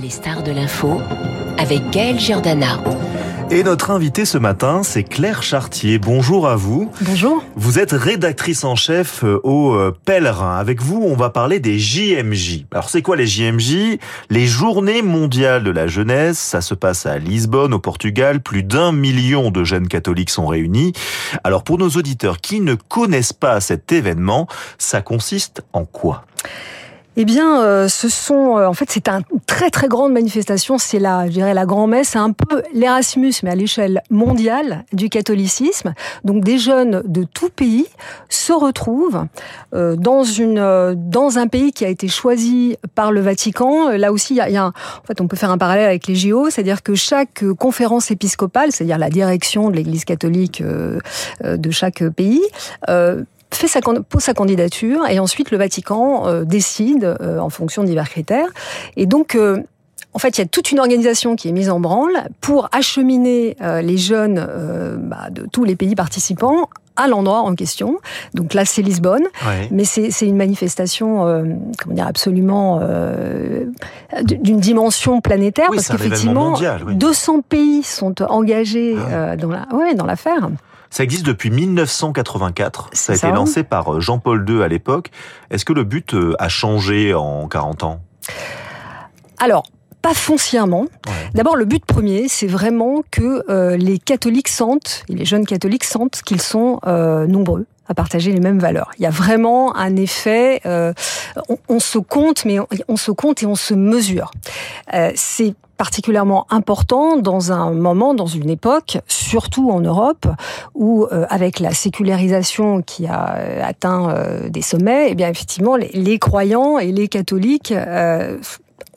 Les stars de l'info avec Gaël Giordana. Et notre invitée ce matin, c'est Claire Chartier. Bonjour à vous. Bonjour. Vous êtes rédactrice en chef euh, au euh, Pèlerin. Avec vous, on va parler des JMJ. Alors, c'est quoi les JMJ Les Journées mondiales de la jeunesse. Ça se passe à Lisbonne, au Portugal. Plus d'un million de jeunes catholiques sont réunis. Alors, pour nos auditeurs qui ne connaissent pas cet événement, ça consiste en quoi? Eh bien, euh, ce sont, euh, en fait, c'est une très très grande manifestation. C'est la, je dirais, la grand-messe. C'est un peu l'Erasmus, mais à l'échelle mondiale du catholicisme. Donc, des jeunes de tout pays se retrouvent euh, dans une, dans un pays qui a été choisi par le Vatican. Là aussi, il y a, en fait, on peut faire un parallèle avec les JO, c'est-à-dire que chaque conférence épiscopale, c'est-à-dire la direction de l'Église catholique de chaque pays fait sa, pose sa candidature et ensuite le Vatican euh, décide euh, en fonction de divers critères. Et donc, euh, en fait, il y a toute une organisation qui est mise en branle pour acheminer les jeunes bah, de tous les pays participants à l'endroit en question. Donc là, c'est Lisbonne, mais c'est une manifestation, comment dire, absolument d'une dimension planétaire, parce qu'effectivement, 200 pays sont engagés ah. dans la, ouais, dans l'affaire. Ça existe depuis 1984. Ça a été lancé par euh, Jean-Paul II à l'époque. Est-ce que le but euh, a changé en 40 ans? Alors, pas foncièrement. D'abord, le but premier, c'est vraiment que euh, les catholiques sentent, et les jeunes catholiques sentent qu'ils sont nombreux à partager les mêmes valeurs. Il y a vraiment un effet, on, on, se compte, mais on, on, se compte et on se mesure. c'est particulièrement important dans un moment, dans une époque, surtout en Europe, où euh, avec la sécularisation qui a euh, atteint euh, des sommets, eh bien effectivement les, les, croyants et les catholiques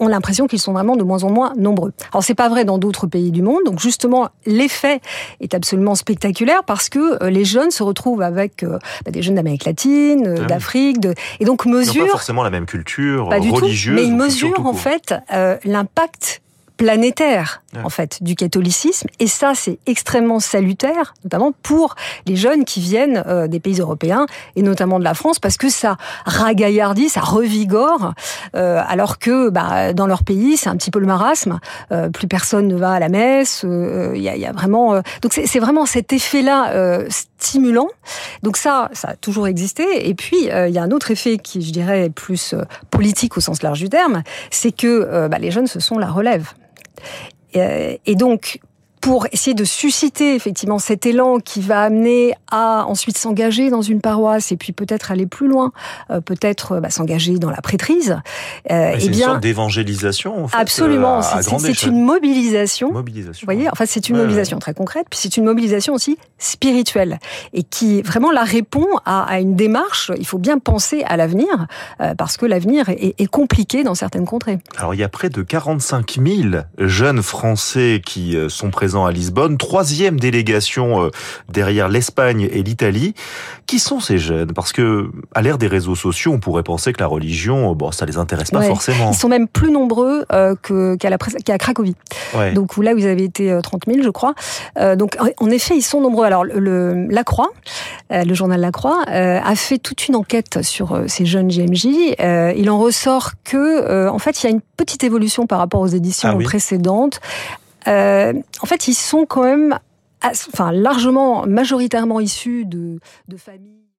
ont l'impression qu'ils sont vraiment de moins en moins nombreux. Alors c'est pas vrai dans d'autres pays du monde, donc justement l'effet est absolument spectaculaire parce que les jeunes se retrouvent avec bah, des jeunes d'Amérique latine, ah d'Afrique, de... et donc mesurent. Ils pas forcément la même culture pas religieuse, tout, mais ils mesurent en fait l'impact planétaire en fait du catholicisme. Et ça c'est extrêmement salutaire notamment pour les jeunes qui viennent euh, des pays européens et notamment de la France parce que ça ragaillardit ça revigore euh, alors que bah, dans leur pays c'est un petit peu le marasme. Euh, plus personne ne va à la messe il y a, y, a, vraiment donc c'est vraiment cet effet là stimulant. Donc ça ça a toujours existé. Et puis il y a un autre effet qui je dirais est plus politique au sens large du terme c'est que bah, les jeunes ce sont la relève. euh, et donc, pour essayer de susciter effectivement cet élan qui va amener à ensuite s'engager dans une paroisse et puis peut-être aller plus loin, euh, peut-être bah, s'engager dans la prêtrise. Euh, c'est eh bien, une sorte d'évangélisation. En fait, absolument, euh, c'est une mobilisation. Mobilisation. Vous voyez, enfin c'est une mobilisation très concrète, puis c'est une mobilisation aussi spirituelle et qui vraiment la répond à, à une démarche. Il faut bien penser à l'avenir euh, parce que l'avenir est, est, compliqué dans certaines contrées. Alors il y a près de 45 000 jeunes Français qui sont présents à Lisbonne, troisième délégation euh, derrière l'Espagne et l'Italie. Qui sont ces jeunes? Parce que à l'ère des réseaux sociaux, on pourrait penser que la religion, bon, ça les intéresse pas forcément. Ils sont même plus nombreux euh, qu'à qu'à Cracovie. Donc là, vous avez été 30 euh, 000, je crois. donc en effet, ils sont nombreux. Alors le, La Croix, le journal La Croix, a fait toute une enquête sur ces jeunes JMJ. il en ressort que, en fait, il y a une petite évolution par rapport aux éditions ah précédentes. Euh, en fait, ils sont quand même, enfin, largement, majoritairement issus de, de familles.